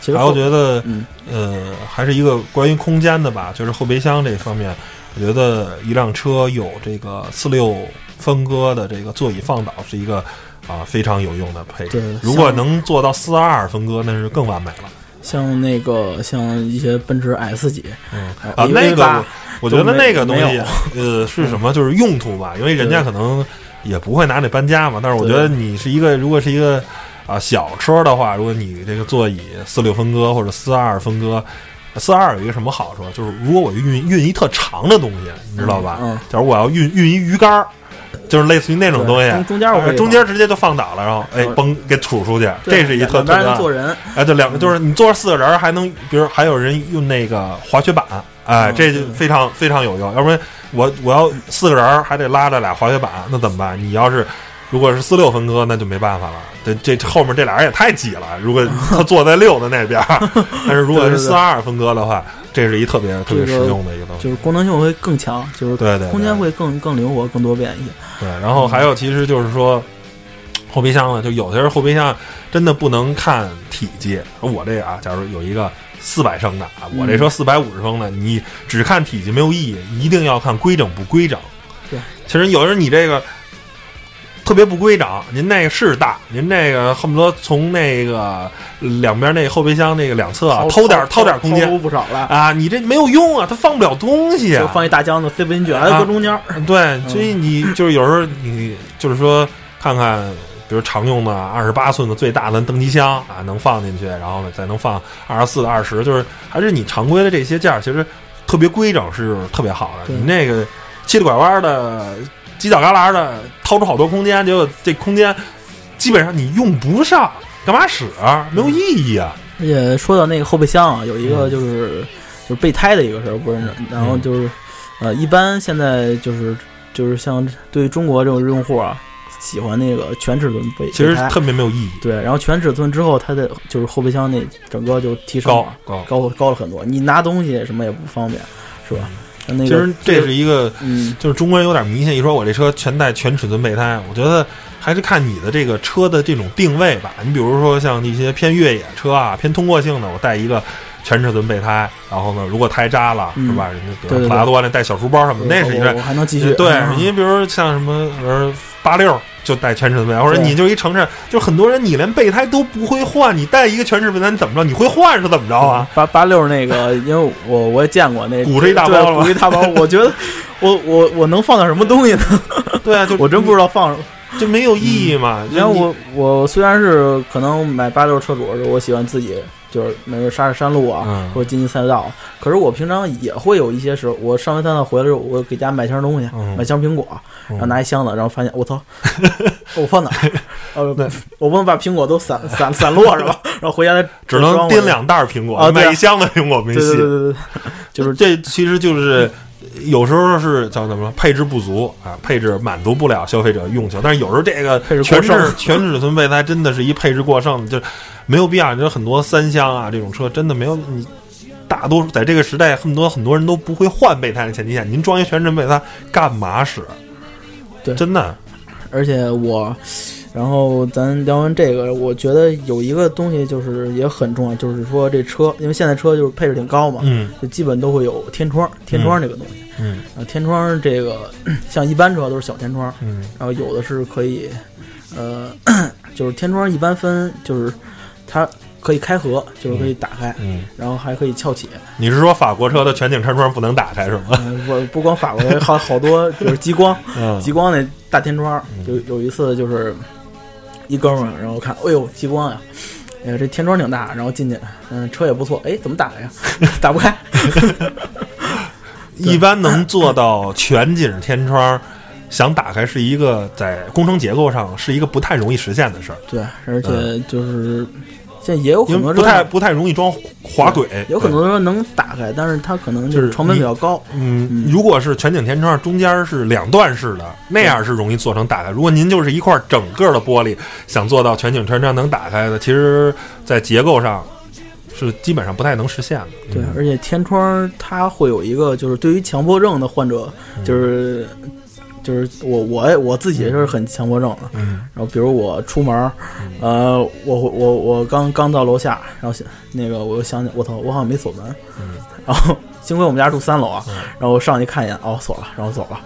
其实我觉得嗯呃，还是一个关于空间的吧，就是后备箱这方面，我觉得一辆车有这个四六分割的这个座椅放倒是一个啊非常有用的配置。对，如果能做到四二二分割，那是更完美了。像那个像一些奔驰 S 级嗯呃啊，那个我觉得那个东西，呃，是什么？就是用途吧，因为人家可能也不会拿那搬家嘛。但是我觉得你是一个，如果是一个啊小车的话，如果你这个座椅四六分割或者四二分割，四二有一个什么好处？就是如果我运运一特长的东西，你知道吧？嗯，假如我要运运一鱼竿儿，就是类似于那种东西。中中间我中间直接就放倒了，然后哎嗯嘣给杵出去，这是一特特别人坐人，哎，对，两个就是你坐四个人儿，还能，比如还有人用那个滑雪板，哎，嗯这就非常非常有用。要不然我我要四个人儿还得拉着俩滑雪板，那怎么办？你要是如果是四六分割，那就没办法了。这这这后面这俩人也太挤了。如果他坐在六的那边儿，但是如果是四二分割的话，这是一特别特别实用的一个东西。就是功能性会更强，就是对对，对空间会更更灵活、更多变一些。对，然后还有其实就是说，后备箱呢，就有些人后备箱真的不能看体积。我这个啊，假如有一个四百升的啊，我这车四百五十升的，你只看体积没有意义，一定要看规整不规整。对，其实有时候你这个特别不规整，您那个是大，您那个恨不得从那个两边那后备箱那个两侧啊偷点掏点空间出不少了，啊，你这没有用啊，它放不了东西啊。就放一大箱子塞不进去，还啊搁中间儿。对，所以你就是有时候你就是说看看，比如常用的二十八寸的最大的登机箱啊，能放进去，然后呢再能放二十四、二十，就是还是你常规的这些件儿，其实特别规整是特别好的。你那个七里拐弯的、犄角旮旯的，掏出好多空间，结果这空间基本上你用不上，干嘛使啊？没有意义啊！而且说到那个后备箱啊，有一个嗯就是就是备胎的一个事儿，不是？然后就是呃，一般现在就是就是像对于中国这种用户啊，喜欢那个全尺寸备，其实特别没有意义，对，然后全尺寸之后，它的就是后备箱那整个就提升高了，高。高高了很多，你拿东西什么也不方便，是吧？那个其实这是一个，嗯，就是中国人有点迷信，一说我这车全带全尺寸备胎，我觉得还是看你的这个车的这种定位吧。你比如说像一些偏越野车啊、偏通过性的，我带一个全尺寸备胎，然后呢，如果胎扎了，嗯是吧？人家比如普拉多那带小书包什么的，那是一个我我还能继续对，嗯你比如说像什么呃八六就带全尺寸备胎，或者你就一城市，就很多人你连备胎都不会换，你带一个全尺寸备胎你怎么着？你会换是怎么着啊？八八六那个，因为我我也见过那 鼓着一大包鼓一大包，我觉得我我我能放点什么东西呢？对啊，就我真不知道放什么。就没有意义嘛。然后我我虽然是可能买八六车主，我喜欢自己就是没事杀杀山路啊，嗯或者进进赛道，可是我平常也会有一些时候，我上完赛道回来之后，我给家买箱东西，嗯买箱苹果，然后拿一箱子，然后发现我操，我放哪儿？呃对，我不能把苹果都散 散散落是吧？然后回家 只能拎两袋儿苹果，啊一箱子苹果没戏。对对对对对，就是这其实就是有时候是叫什么说配置不足啊，配置满足不了消费者用情。但是有时候这个配置全尺全尺寸备胎真的是一配置过剩，就没有必要。你说很多三厢啊这种车真的没有你。大多数在这个时代，很多很多人都不会换备胎的前提下，您装一全尺寸备胎干嘛使？对真的，而且我，然后咱聊完这个，我觉得有一个东西就是也很重要，就是说这车，因为现在车就是配置挺高嘛，嗯。就基本都会有天窗，天窗这个东西。嗯。啊，天窗这个像一般车都是小天窗，嗯。然后有的是可以，呃，就是天窗一般分就是它可以开合，就是可以打开，嗯，然后还可以翘起。你是说法国车的全景天窗不能打开是吗？嗯，不不光法国人，好好多就是极光，嗯。极光那大天窗，有有一次就是一哥们儿，然后看，哎呦激光呀，哎呀这天窗挺大，然后进去，嗯，车也不错，哎，怎么打开呀？打不开。一般能做到全景天窗，想打开是一个在工程结构上是一个不太容易实现的事儿，对，而且就是现在也有因很多不太不太容易装滑轨。有很多说能打开，但是它可能就是成本比较高。嗯，如果是全景天窗，中间是两段式的，那样是容易做成打开。如果您就是一块整个的玻璃，想做到全景天窗能打开的，其实在结构上是基本上不太能实现的。对，嗯而且天窗它会有一个，就是对于强迫症的患者，嗯就是就是我我我自己就是很强迫症的。嗯然后比如我出门儿，呃，我我我刚刚到楼下，然后想那个我又想起我操，我好像没锁门，嗯 然后幸亏我们家住三楼啊嗯，然后我上去看一眼，哦锁了，然后走了。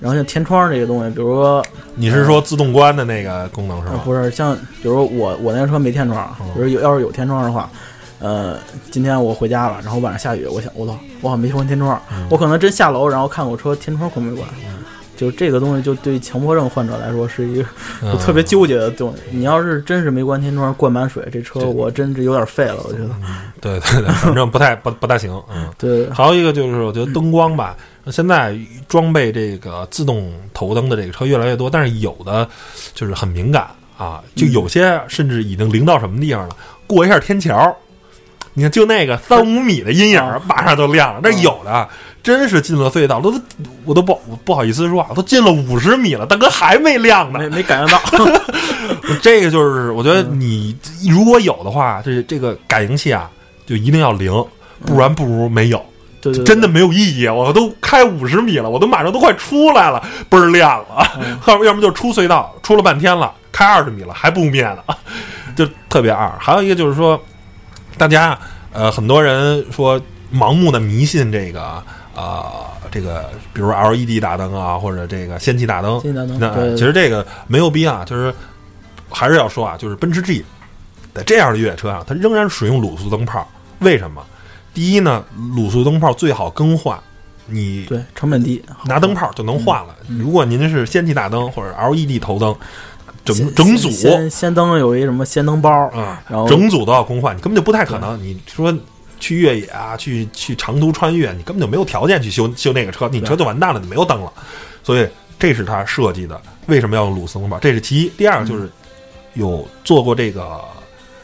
然后像天窗这个东西，比如说你是说自动关的那个功能是呃吗？不是像，比如我我那个车没天窗，嗯比如有要是有天窗的话，呃，今天我回家了，然后晚上下雨，我想我操，我好像没关天窗，嗯我可能真下楼，然后看我车天窗关没关。就这个东西，就对强迫症患者来说是一个特别纠结的东西。你要是真是没关天窗，灌满水，这车我真是有点废了，我觉得。对对对，反正不太不不大行。嗯。对，还有一个就是，我觉得灯光吧，现在装备这个自动头灯的这个车越来越多，但是有的就是很敏感啊，就有些甚至已经灵到什么地方了，过一下天桥，你看就那个 三五米的阴影马上就亮了，那有的啊真是进了隧道，都我都不不好意思说啊，都进了五十米了，大哥还没亮呢没。没感应到。这个就是我觉得你如果有的话，这这个感应器啊就一定要灵，不然不如没有。对对，对真的没有意义。我都开五十米了，我都马上都快出来了，倍儿亮了。嗯 要不要么就出隧道，出了半天了，开二十米了还不灭呢，就特别二。还有一个就是说，大家呃很多人说盲目的迷信这个呃这个，比如 LED 大灯啊，或者这个氙气大灯。大灯，那对，其实这个没有必要，就是还是要说啊，就是奔驰 G 在这样的越野车上，它仍然使用卤素灯泡。为什么？第一呢，卤素灯泡最好更换，你对成本低，拿灯泡就能换了。如果您是氙气大灯或者 LED 头灯，整整组先先灯有一什么氙灯包，啊然后，整组都要更换，你根本就不太可能。你说去越野啊，去去长途穿越，你根本就没有条件去修修那个车，你车就完蛋了，你没有灯了。所以这是他设计的。为什么要用卤素灯泡？这是其一。第二个就是有做过这个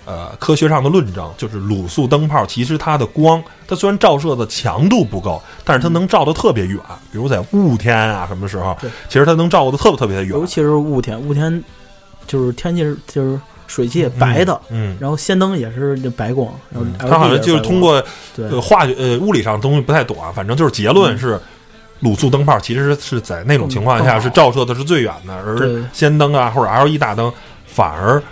呃科学上的论证，就是卤素灯泡其实它的光，它虽然照射的强度不够，但是它能照得特别远。比如在雾天啊什么时候，其实它能照得特别特别的远尤。其是雾天，雾天就是天气是就是水汽白的，嗯，然后氙灯也是就白光，然后它好像就是通过化学呃物理上的东西不太懂啊，反正就是结论是。卤素灯泡其实是在那种情况下嗯是照射的是最远的，而对。氙灯啊或者 LED 大灯反而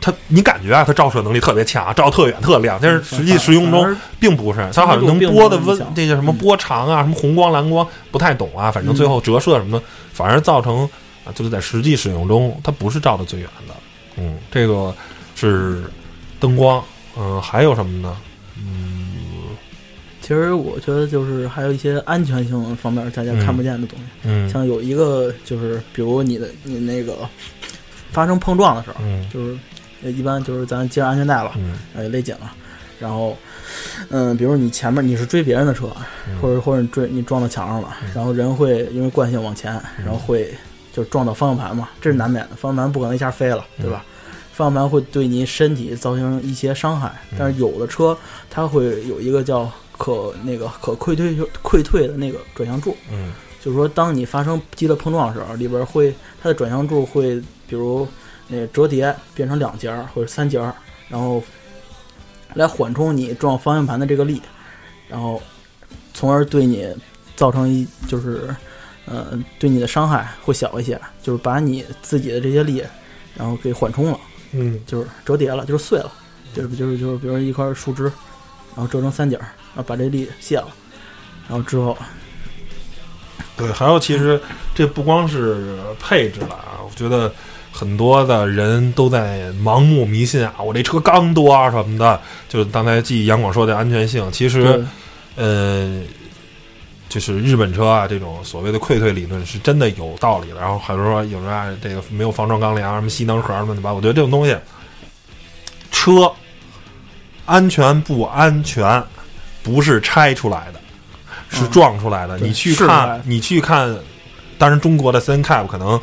它你感觉啊它照射能力特别强，照特远特亮，但是实际使用中并不是，它好像能波的温这些什么波长啊，什么红光蓝光不太懂啊，反正最后折射什么的，反而造成啊就是在实际使用中它不是照的最远的，嗯，这个是灯光，嗯、还有什么呢？嗯其实我觉得就是还有一些安全性方面大家看不见的东西，嗯像有一个就是比如你的你那个发生碰撞的时候，嗯就是呃一般就是咱系上安全带了，嗯呃勒紧了，然后嗯，比如你前面你是追别人的车，嗯或者或者你追你撞到墙上了，然后人会因为惯性往前，嗯然后会就撞到方向盘嘛，这是难免的，方向盘不可能一下飞了，嗯。对吧？方向盘会对你身体造成一些伤害，但是有的车它会有一个叫可那个可溃退溃退的那个转向柱，嗯。就是说，当你发生激烈碰撞的时候，里边会它的转向柱会，比如那个折叠变成两节儿或者三节儿，然后来缓冲你撞方向盘的这个力，然后从而对你造成一就是呃对你的伤害会小一些，就是把你自己的这些力，然后给缓冲了，嗯。就是折叠了，就是碎了，就是就是就是比如一块树枝，然后折成三节儿，然后把这力卸了，然后之后对，还有其实这不光是配置了啊，我觉得很多的人都在盲目迷信啊，我这车刚多啊什么的，就是刚才记杨广说的安全性，其实对。呃，就是日本车啊这种所谓的溃退理论是真的有道理的。然后很多人说有人啊这个没有防撞钢梁，什么吸能盒什么的吧，我觉得这种东西，车安全不安全不是拆出来的，是嗯撞出来的。对你去看你去看，当然中国的 CNCAP 可能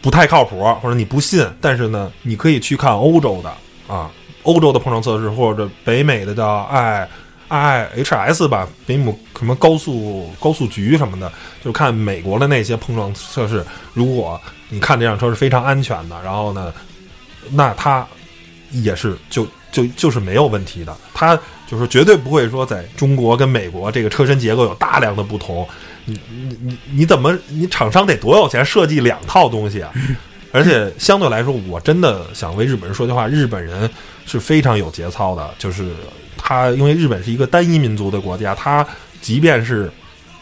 不太靠谱，或者你不信，但是呢，你可以去看欧洲的啊，欧洲的碰撞测试，或者北美的叫 I I H S 吧，北美什么高速高速局什么的，就看美国的那些碰撞测试。如果你看这辆车是非常安全的，然后呢，那它也是就就就是没有问题的，它就是绝对不会说在中国跟美国这个车身结构有大量的不同。你你你你怎么你厂商得多有钱设计两套东西啊？而且相对来说，我真的想为日本人说句话，日本人是非常有节操的，就是它因为日本是一个单一民族的国家，它即便是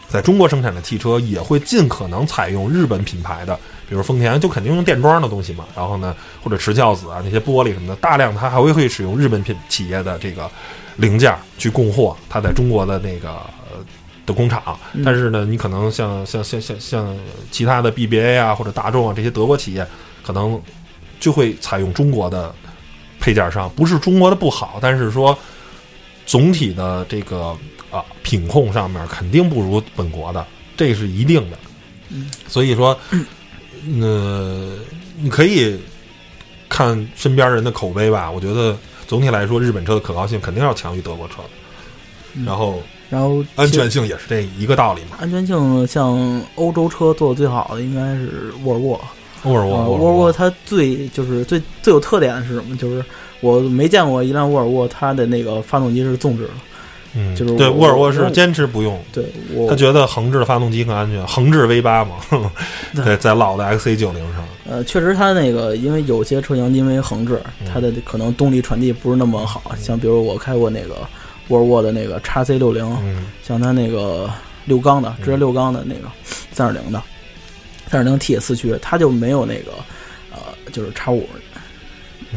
在中国生产的汽车，也会尽可能采用日本品牌的，比如丰田就肯定用电装的东西嘛，然后呢，或者持孝子啊那些玻璃什么的，大量它还会会使用日本品企业的这个零件去供货，它在中国的那个。的工厂，但是呢，你可能像像像像像其他的 BBA 啊或者大众啊这些德国企业，可能就会采用中国的配件商，不是中国的不好，但是说总体的这个啊品控上面肯定不如本国的，这是一定的。嗯，所以说，呃，你可以看身边人的口碑吧。我觉得总体来说，日本车的可靠性肯定要强于德国车然后然后安全性也是这一个道理嘛。安全性，像欧洲车做的最好的应该是沃尔沃。沃尔沃沃尔沃它最就是最最有特点的是什么？就是我没见过一辆沃尔沃，它的那个发动机是纵置的。嗯，就是对沃尔沃是坚持不用，对我他觉得横置的发动机更安全，横置 V 八嘛，对对，在老的 XC 九零上，呃，确实它那个，因为有些车型因为横置，嗯。它的可能动力传递不是那么好。像比如我开过那个沃尔沃的那个 x C 六零，嗯。像它那个六缸的，直接六缸的那个三点零的，三点零 T 四驱，它就没有那个呃，就是叉五，嗯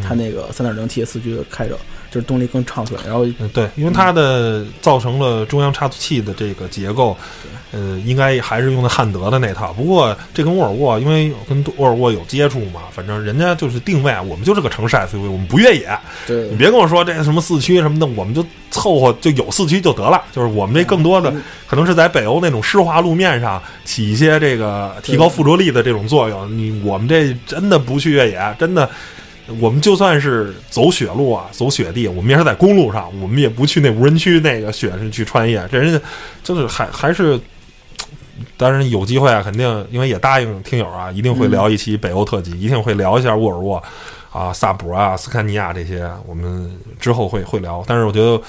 它那个三点零 T 四驱开着就是动力更畅顺，然后嗯，对，因为它的造成了中央差速器的这个结构，呃，应该还是用的汉德的那套。不过这跟沃尔沃，因为跟沃尔沃有接触嘛，反正人家就是定位，我们就是个城市 SUV，我们不越野。对你别跟我说这什么四驱什么的，我们就凑合就有四驱就得了。就是我们这更多的嗯可能是在北欧那种湿滑路面上起一些这个提高附着力的这种作用。你我们这真的不去越野，真的。我们就算是走雪路啊，走雪地，我们也是在公路上，我们也不去那无人区那个雪上去穿越。这人家就是还还是，当然有机会啊，肯定因为也答应听友啊，一定会聊一期北欧特辑，一定会聊一下沃尔沃啊、萨博啊、斯堪尼亚这些，我们之后会会聊。但是我觉得。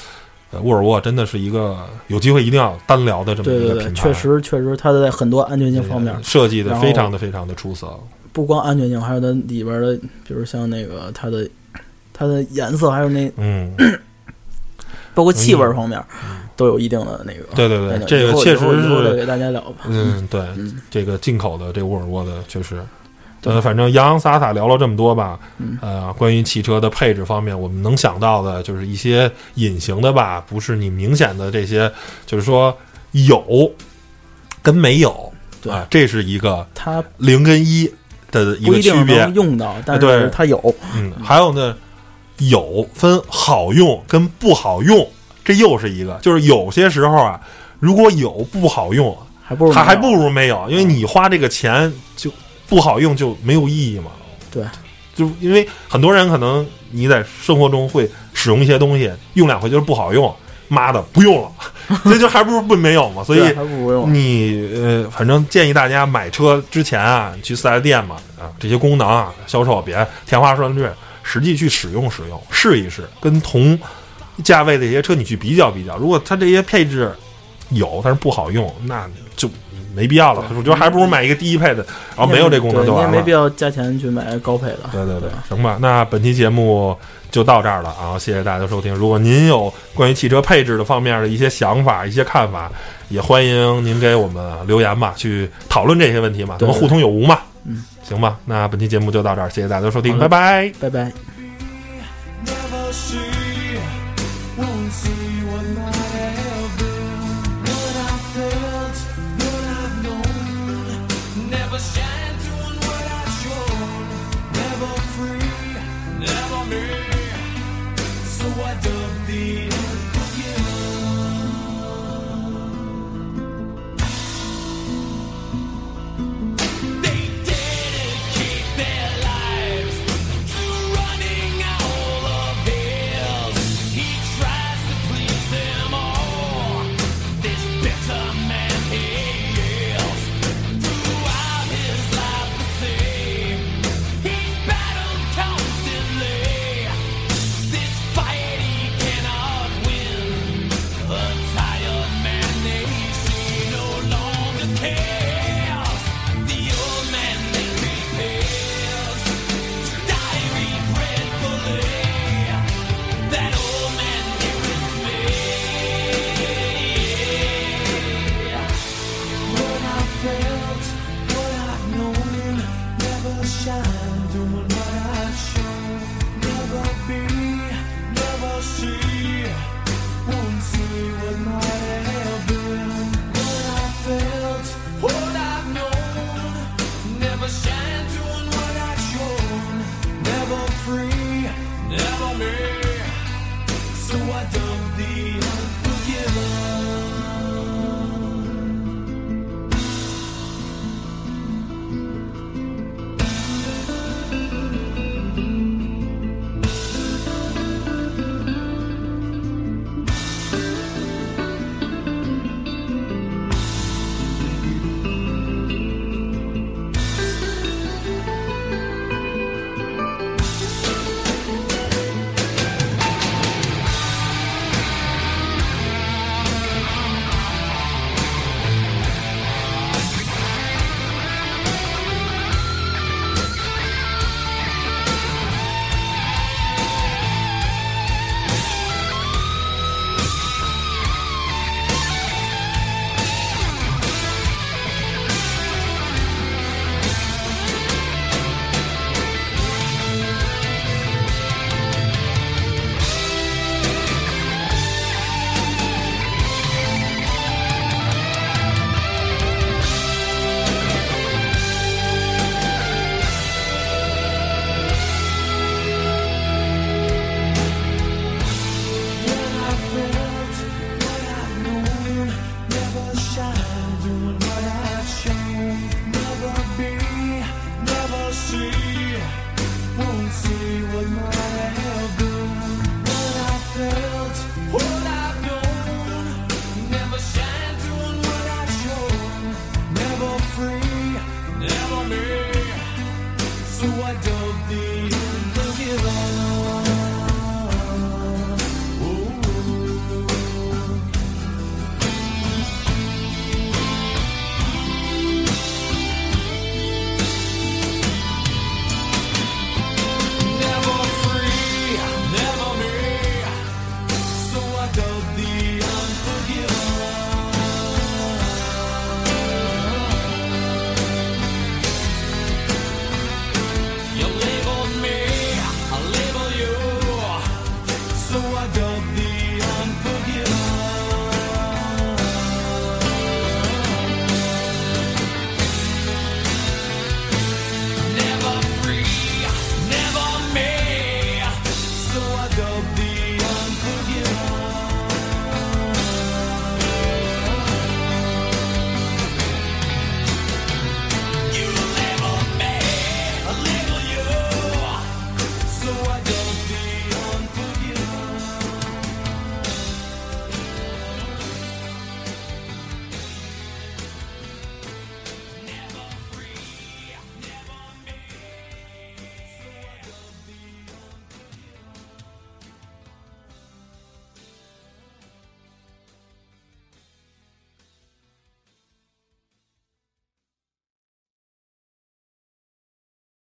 呃，沃尔沃真的是一个有机会一定要单聊的这么一个品牌，确实确实，它在很多安全性方面，设计的非常的非常的出色。不光安全性，还有它里边的，比如像那个它的它的颜色，还有那嗯，包括气味方面，都有一定的那个。对对对，这个确实是，给大家聊吧。嗯，对，嗯这个进口的这沃尔沃的确实。对呃，反正洋洋洒洒聊了这么多吧，嗯呃，关于汽车的配置方面，我们能想到的就是一些隐形的吧，不是你明显的这些，就是说有跟没有，对啊，这是一个它零跟一的一个区别。用到，但对是它有。嗯，还有呢，有分好用跟不好用，这又是一个，就是有些时候啊，如果有不好用，还不如还还不如没有，因为你花这个钱就不好用就没有意义嘛。对，就因为很多人可能你在生活中会使用一些东西，用两回就是不好用，妈的不用了，所以就还不如不没有嘛。所以。你呃，反正建议大家买车之前啊，去四 S 店嘛，啊，这些功能啊，销售别天花乱坠，实际去使用使用，试一试，跟同价位的一些车你去比较比较。如果它这些配置有，但是不好用，那就没必要了。我觉得还不如买一个低配的，然后没有这功能就完了你也没必。要加钱去买高配的。对对对，行吧。那本期节目就到这儿了啊！谢谢大家的收听。如果您有关于汽车配置的方面的一些想法、一些看法，也欢迎您给我们留言吧，去讨论这些问题嘛，咱们互通有无嘛。嗯，行吧。那本期节目就到这儿，谢谢大家的收听，拜拜。拜拜。So I dug the